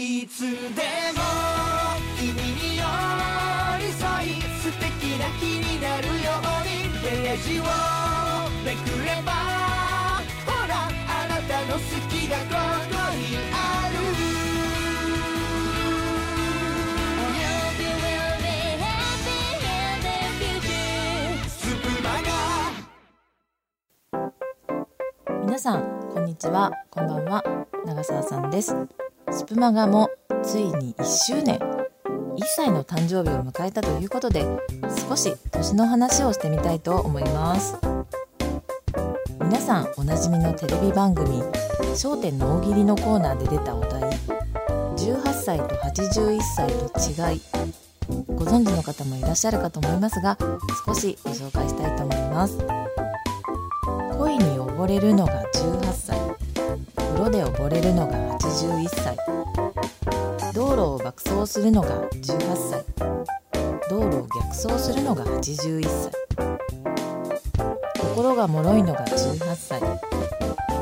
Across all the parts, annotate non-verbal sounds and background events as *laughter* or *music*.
いつでも君に寄り添い素敵な日になるようにページをめくればほらあなたの好きがここにある。皆さんこんにちは。こんばんは。長澤さんです。スプマガもついに1周年。1歳の誕生日を迎えたということで少し年の話をしてみたいと思います。皆さんおなじみのテレビ番組『笑点の大喜利』のコーナーで出たお題18歳と81歳と違いご存知の方もいらっしゃるかと思いますが少しご紹介したいと思います。恋に溺れるのが18歳。風呂で溺れるのが81歳。道路を爆走するのが18歳。道路を逆走するのが81歳。心が脆いのが18歳。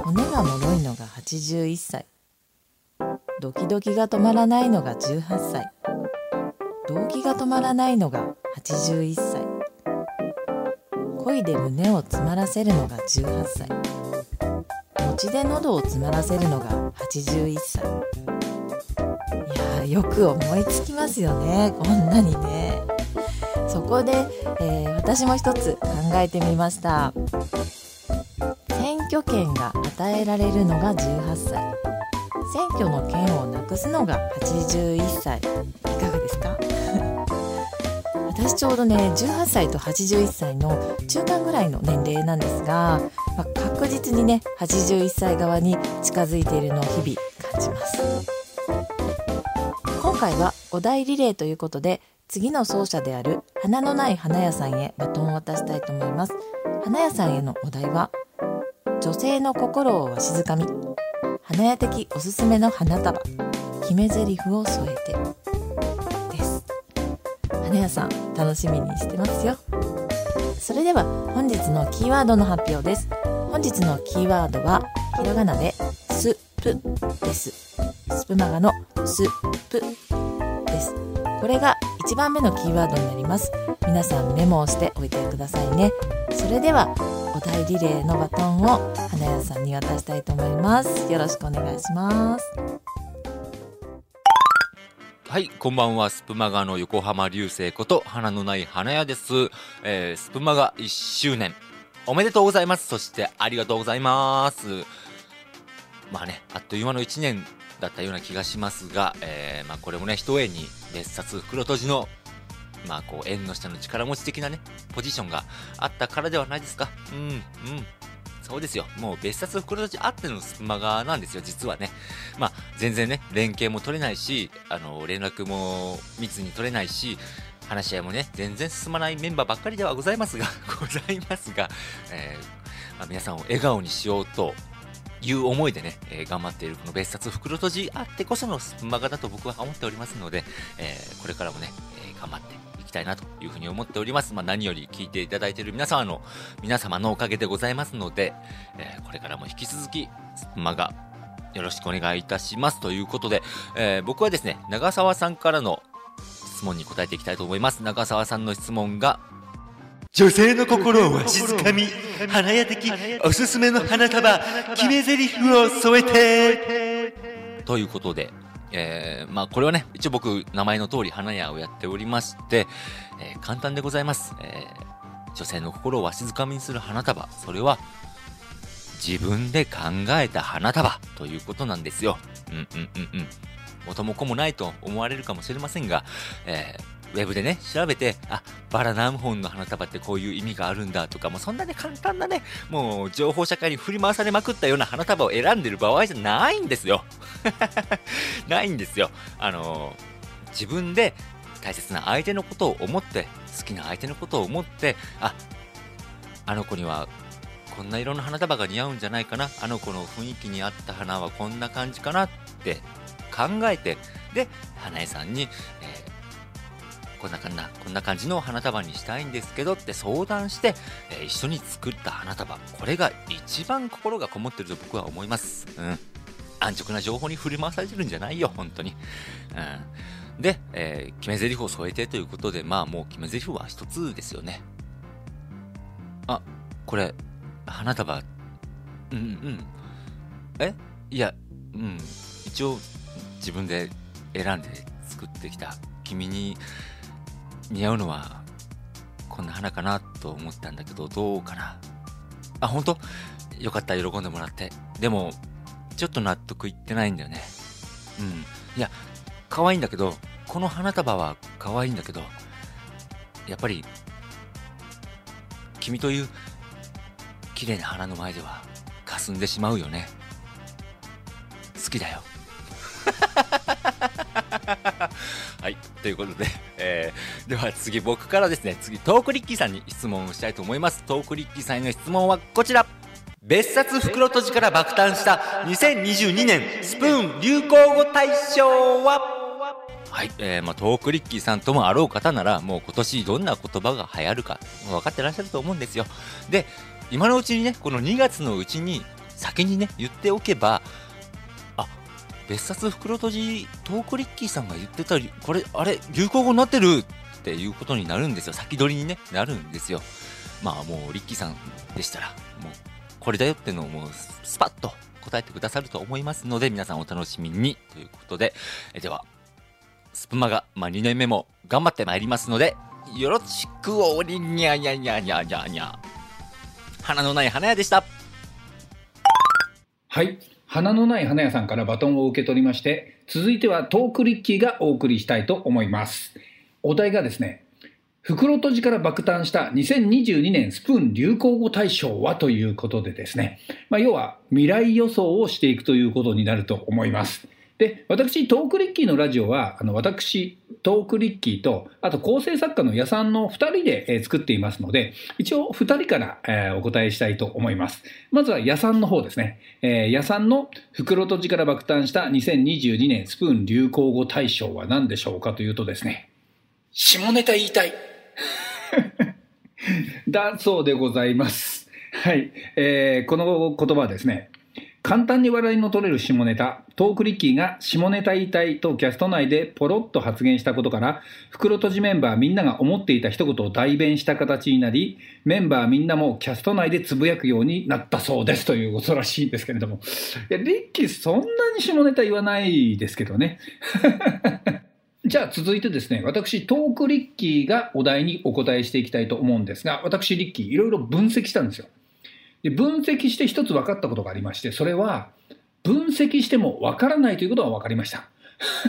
骨が脆いのが81歳。ドキドキが止まらないのが18歳。動機が止まらないのが81歳。恋で胸を詰まらせるのが18歳。餅で喉を詰まらせるのが81歳。いやーよく思いつきますよね。こんなにね。そこで、えー私も一つ考えてみました。選挙権が与えられるのが18歳。選挙の権をなくすのが81歳。いかがですか？私ちょうどね18歳と81歳の中間ぐらいの年齢なんですが、まあ確実にね81歳側に近づいているのを日々感じます。今回はお題リレーということで次の走者である花のない花屋さんへバトンを渡したいと思います。花屋さんへのお題は女性の心をわしづかみ花屋的おすすめの花束決め台詞を添えて。花屋さん楽しみにしてますよ。それでは本日のキーワードの発表です。本日のキーワードはひらがなでスプです。スプマガのスプです。これが1番目のキーワードになります。皆さんメモをしておいてくださいね。それではお題リレーのバトンを花屋さんに渡したいと思います。よろしくお願いします。はい、こんばんは。スプマガの横浜流星こと花のない花屋です。えー、スプマガ1周年。おめでとうございます。そしてありがとうございます。まあね、あっという間の1年だったような気がしますが、えー、まあこれもね、一重に別冊袋閉じの、まあこう、縁の下の力持ち的なね、ポジションがあったからではないですか。うん、うん。そうですよ。もう別冊袋閉じあってのスプマガなんですよ、実はね。まあ、全然ね、連携も取れないし、あの、連絡も密に取れないし、話し合いもね、全然進まないメンバーばっかりではございますが、*laughs* ございますが、えーまあ皆さんを笑顔にしようという思いでね、えー頑張っているこの別冊袋閉じあってこそのスプマガだと僕は思っておりますので、えーこれからもね、え頑張ってきたいなというふうに思っております。まあ、何より聞いていただいている皆様の、皆様のおかげでございますので、えーこれからも引き続き、スプマガよろしくお願いいたします。ということで、えー僕はですね、長澤さんからの質問に答えていきたいと思います。長澤さんの質問が、女性の心をわしづかみ、花屋的おすすめの花束、決め台詞を添えて。ということで、えーまあこれはね、一応僕、名前の通り花屋をやっておりまして、えー簡単でございます。えー女性の心をわしづかみにする花束、それは、自分で考えた花束ということなんですよ。うんうんうんうん。元も子もないと思われるかもしれませんが、えーウェブでね、調べて、あ、バラ何本の花束ってこういう意味があるんだとか、もうそんなね、簡単なね、もう情報社会に振り回されまくったような花束を選んでる場合じゃないんですよ。*laughs* ないんですよ。あのー自分で大切な相手のことを思って、好きな相手のことを思って、あ、あの子にはこんな色の花束が似合うんじゃないかな、あの子の雰囲気に合った花はこんな感じかなって考えて、で、花屋さんに、えーこんなかんな、こんな感じの花束にしたいんですけどって相談して、えー一緒に作った花束。これが一番心がこもってると僕は思います。うん。安直な情報に振り回されてるんじゃないよ、本当に。うん。で、えー決め台詞を添えてということで、まあもう決め台詞は一つですよね。あ、これ、花束、うんうん。え？いや、うん。一応、自分で選んで作ってきた君に似合うのは、こんな花かなと思ったんだけど、どうかな？あ、本当？よかった、喜んでもらって。でも、ちょっと納得いってないんだよね。うん。いや、可愛いんだけど、この花束は可愛いんだけど、やっぱり、君という綺麗な花の前では霞んでしまうよね。好きだよ。ということで、*laughs* えー、では次僕からですね、次トークリッキーさんに質問をしたいと思います。トークリッキーさんへの質問はこちら。別冊袋とじから爆誕した2022年スプーン流行語大賞は？はい、えー、まあ、トークリッキーさんともあろう方なら、もう今年どんな言葉が流行るか、分かってらっしゃると思うんですよ。で、今のうちにね、この2月のうちに、先にね、言っておけば、別冊袋とじ、トークリッキーさんが言ってたり、これ、あれ、流行語になってるっていうことになるんですよ。先取りにね、なるんですよ。まあ、もう、リッキーさんでしたら、もう、これだよってのをもう、スパッと答えてくださると思いますので、皆さんお楽しみにということで、えでは、スプマが、まあ、2年目も頑張ってまいりますので、よろしくおりにゃにゃにゃにゃにゃにゃ。花のない花屋でした。はい。花のない花屋さんからバトンを受け取りまして、続いてはトークリッキーがお送りしたいと思います。お題がですね、袋とじから爆誕した2022年スプーン流行語大賞はということでですね、まあ、要は未来予想をしていくということになると思います。で、私、トークリッキーのラジオは、あの、私、トークリッキーと、あと構成作家の矢さんの2人で、えー作っていますので、一応2人から、えーお答えしたいと思います。まずは矢さんの方ですね。えー、矢さんの袋とじから爆誕した2022年スプーン流行語大賞は何でしょうかというとですね、下ネタ言いたい。*laughs* だそうでございます。はい。えーこの言葉はですね、簡単に笑いの取れる下ネタ、トークリッキーが下ネタ言いたいとキャスト内でポロッと発言したことから、袋とじメンバーみんなが思っていた一言を代弁した形になり、メンバーみんなもキャスト内でつぶやくようになったそうですということらしいんですけれども。いや、リッキーそんなに下ネタ言わないですけどね。*laughs* じゃあ続いてですね、私、トークリッキーがお題にお答えしていきたいと思うんですが、私、リッキー、いろいろ分析したんですよ。で分析して一つ分かったことがありまして、それは、分析しても分からないということが分かりました。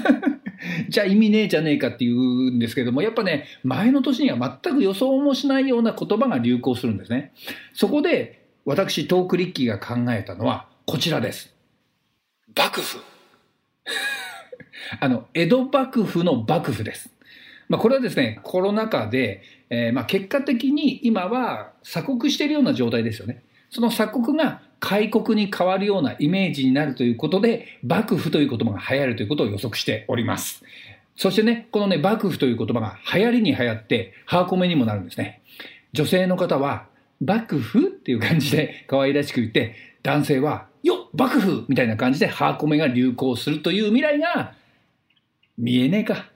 *laughs* じゃあ意味ねえじゃねえかっていうんですけれども、やっぱね、前の年には全く予想もしないような言葉が流行するんですね。そこで、私、トークリッキーが考えたのは、こちらです。幕府。*laughs* あの、江戸幕府の幕府です。まあ、これはですね、コロナ禍で、えーまあ結果的に今は鎖国しているような状態ですよね。その鎖国が開国に変わるようなイメージになるということで、幕府という言葉が流行るということを予測しております。そしてね、このね、幕府という言葉が流行りに流行って、ハーコメにもなるんですね。女性の方は、幕府っていう感じで可愛らしく言って、男性は、よっ幕府みたいな感じでハーコメが流行するという未来が、見えねえか。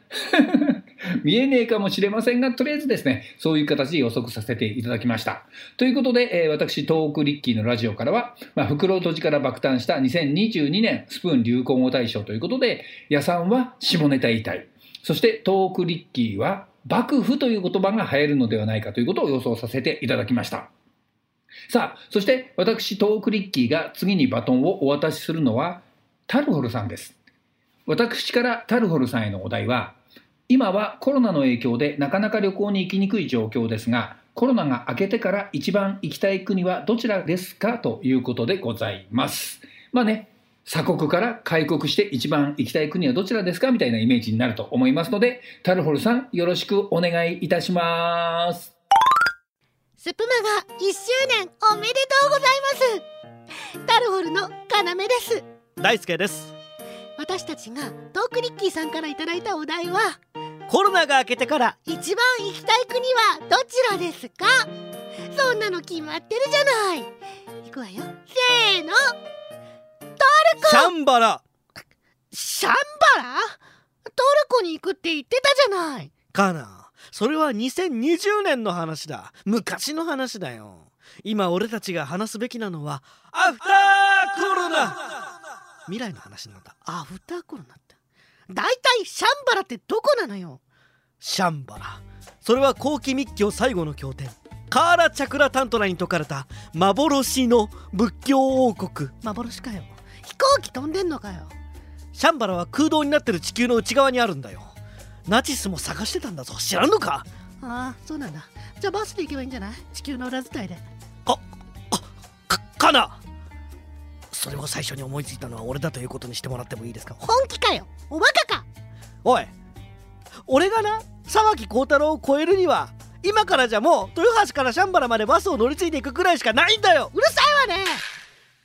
見えねえかもしれませんが、とりあえずですね、そういう形で予測させていただきました。ということで、えー私、トークリッキーのラジオからは、まあ、袋とじから爆誕した2022年スプーン流行語大賞ということで、矢さんは下ネタ言いたい。そして、トークリッキーは、幕府という言葉が流行るのではないかということを予想させていただきました。さあ、そして私、トークリッキーが次にバトンをお渡しするのは、タルホルさんです。私からタルホルさんへのお題は、今はコロナの影響でなかなか旅行に行きにくい状況ですが、コロナが明けてから一番行きたい国はどちらですかということでございます。まあね、鎖国から開国して一番行きたい国はどちらですかみたいなイメージになると思いますので、タルホルさんよろしくお願いいたします。スプマが1周年おめでとうございますタルホルの要です大輔です私たちがトークリッキーさんからいただいたお題はコロナが明けてから一番行きたい国はどちらですか？そんなの決まってるじゃない。いくわよ。せーの。トルシャンバラ。シャンバラ？トルコに行くって言ってたじゃない。かな？それは2020年の話だ。昔の話だよ。今俺たちが話すべきなのはアフターコロナ未来の話なんだ。アフターコロナって大体シャンバラってどこなのよ。シャンバラ。それは後期密教最後の経典。カーラチャクラタントラに説かれた幻の仏教王国。幻かよ。飛行機飛んでんのかよ。シャンバラは空洞になってる地球の内側にあるんだよ。ナチスも探してたんだぞ。知らんのか？ああそうなんだ。じゃあバスで行けばいいんじゃない？地球の裏伝いで。かかなそれを最初に思いついたのは俺だということにしてもらってもいいですか？本気かよ。おバカか。おい俺がな沢木幸太郎を超えるには今からじゃもう豊橋からシャンバラまでバスを乗り継いでいくくらいしかないんだよ。うるさいわね。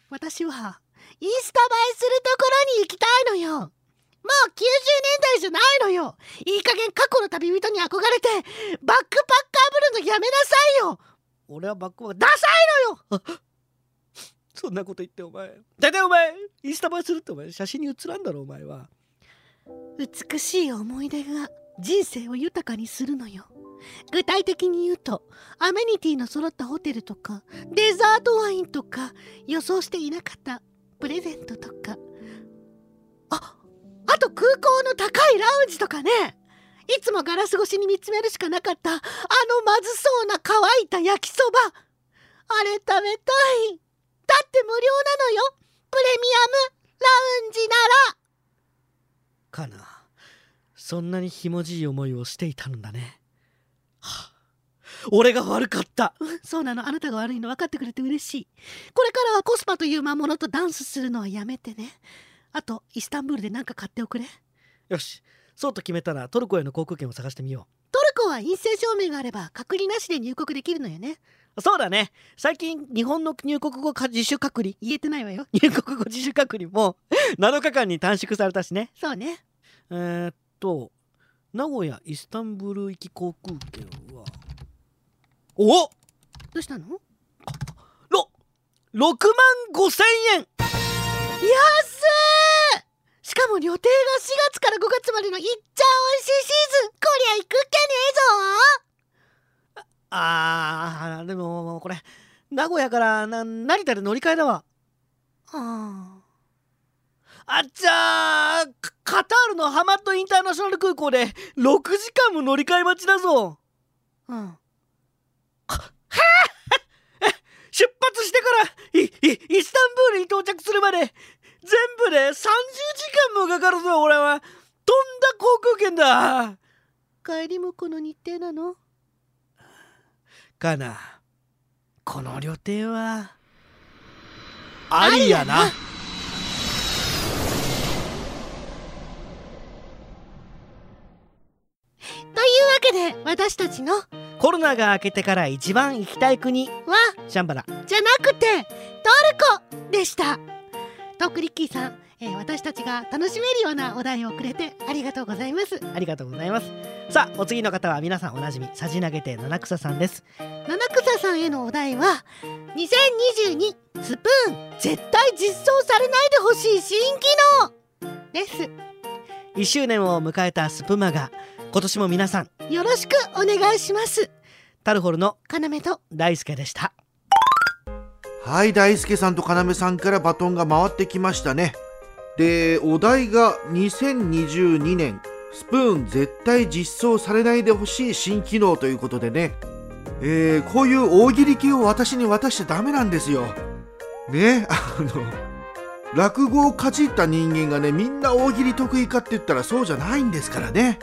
私はインスタ映えするところに行きたいのよ。もう90年代じゃないのよ。いい加減過去の旅人に憧れてバックパッカーぶるのやめなさいよ。俺はバックバックダサいのよそんなこと言ってお前。大体お前インスタ映えするってお前写真に写らんだろお前は。美しい思い出が人生を豊かにするのよ。具体的に言うとアメニティの揃ったホテルとかデザートワインとか予想していなかったプレゼントとか。ああと空港の高いラウンジとかね。いつもガラス越しに見つめるしかなかったあのまずそうな乾いた焼きそば。あれ食べたい。だって無料なのよ。プレミアムラウンジなら。かな。そんなにひもじい思いをしていたのだね。はあ。俺が悪かった。*laughs* そうなの。あなたが悪いの分かってくれて嬉しい。これからはコスパという魔物とダンスするのはやめてね。あとイスタンブールで何か買っておくれ。よし。そうと決めたらトルコへの航空券を探してみよトルコは陰性証明があれば隔離なしで入国できるのよね。うそうだね。最近日本の入国後か自主隔離？言えてないわよ。入国後自主隔離も7日間に短縮されたしね。そうね。えー、っと名古屋イスタンブール行き航空券は？おどうしたの？ろ6万5千円安も予定が4月から5月までのいっちゃ美味しいシーズン。こりゃ行くっきゃねえぞ。あーでもこれ名古屋からな成田で乗り換えだわ。ああ。っちゃーカカタールのハマットインターナショナル空港で6時間も乗り換え待ちだぞ。あうん。*laughs* 出発してからいいイスタンブールに到着するまで全部で30時間もかかるぞ俺は。とんだ航空券だ。帰りもこの日程なの？かな。この旅程は。ありやな。というわけで私たちのはコロナが明けてから一番行きたい国。シャンバラ。じゃなくてトルコでしたトークリッキーさん、えー私たちが楽しめるようなお題をくれてありがとうございます。ありがとうございます。さあお次の方は皆さんおなじみさじ投げて七草さんです。七草さんへのお題は2022スプーン絶対実装されないでほしい新機能です。1周年を迎えたスプマが今年も皆さんよろしくお願いします。タルホルのかなめと大輔でしたはい大輔さんと要さんからバトンが回ってきましたね。でお題が2022年スプーン絶対実装されないでほしい新機能ということでね。えーこういう大喜利系を私に渡しちゃダメなんですよ。ね *laughs* あの落語をかじった人間がねみんな大喜利得意かって言ったらそうじゃないんですからね。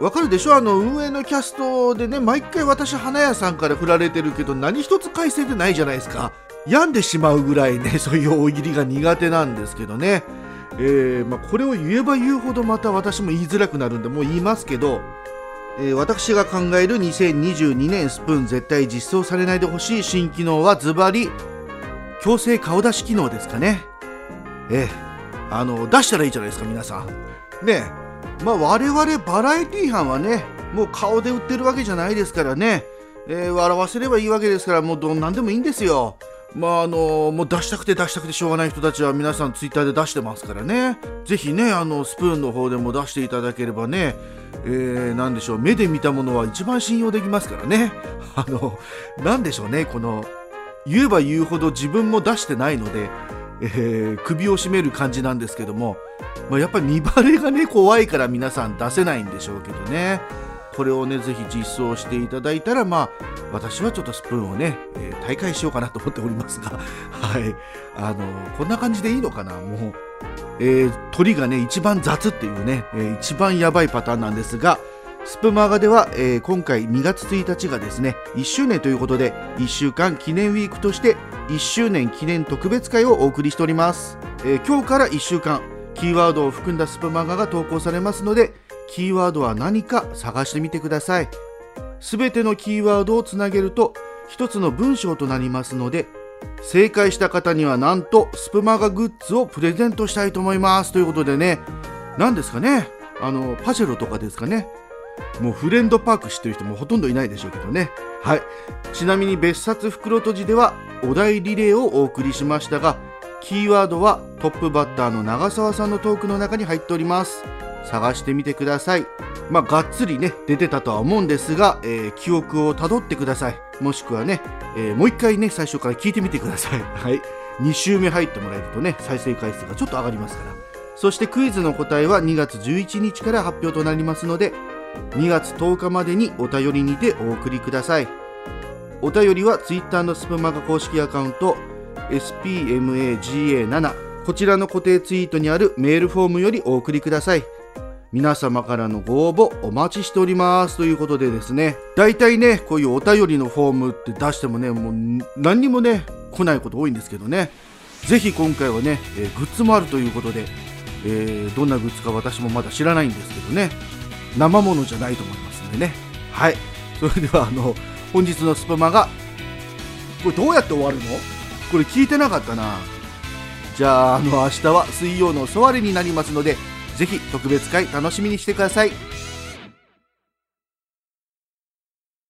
わかるでしょ？あの運営のキャストでね毎回私花屋さんから振られてるけど何一つ改正でないじゃないですか。病んでしまうぐらいね *laughs* そういう大喜利が苦手なんですけどね。えーまあ、これを言えば言うほどまた私も言いづらくなるんでもう言いますけど、えー私が考える2022年スプーン絶対実装されないでほしい新機能はズバリ強制顔出し機能ですかね。ええあの出したらいいじゃないですか皆さん。ねまあ我々バラエティ班はねもう顔で売ってるわけじゃないですからね、え笑わせればいいわけですからもうどんなんでもいいんですよ。まああのもう出したくて出したくてしょうがない人たちは皆さんツイッターで出してますからね。ぜひねあのスプーンの方でも出していただければねえー、なんでしょう。目で見たものは一番信用できますからね。*laughs* あのなんでしょうね。この言えば言うほど自分も出してないので、えー首を絞める感じなんですけども、まあ、やっぱり見バレがね怖いから皆さん出せないんでしょうけどね。これをねぜひ実装していただいたらまあ私はちょっとスプーンをね、えー大会しようかなと思っておりますが *laughs* はい。あのこんな感じでいいのかなもう、えー鳥がね一番雑っていうね、えー一番やばいパターンなんですがスプマガでは、えー今回2月1日がですね1周年ということで1週間記念ウィークとして1周年記念特別会をお送りしております、えー今日から1週間キーワードを含んだスプマガが投稿されますのでキーワードは何か探してみてください。すべてのキーワードをつなげると一つの文章となりますので正解した方にはなんとスプマガグッズをプレゼントしたいと思います。ということでね。何ですかね。あのパジェロとかですかね。もうフレンドパーク知ってる人もほとんどいないでしょうけどね。はい。ちなみに別冊袋とじではお題リレーをお送りしましたがキーワードはトップバッターの長澤さんのトークの中に入っております。探してみてください。まあがっつりね出てたとは思うんですが、えー記憶をたどってください。もしくはね、えーもう一回ね最初から聞いてみてください。*laughs* はい。2週目入ってもらえるとね再生回数がちょっと上がりますから。そしてクイズの答えは2月11日から発表となりますので2月10日までにお便りにてお送りください。お便りは Twitter のスプマガ公式アカウント spmaga7 こちらの固定ツイートにあるメールフォームよりお送りください。皆様からのご応募お待ちしておりますということでですね大体ねこういうお便りのフォームって出してもねもう何にもね来ないこと多いんですけどね。ぜひ今回はね、えーグッズもあるということで、えーどんなグッズか私もまだ知らないんですけどね。生ものじゃないと思いますんでね。はい。それではあの本日のスパマがこれどうやって終わるの？これ聞いてなかったな。じゃああの明日は水曜のソワレになりますのでぜひ特別会楽しみにしてください。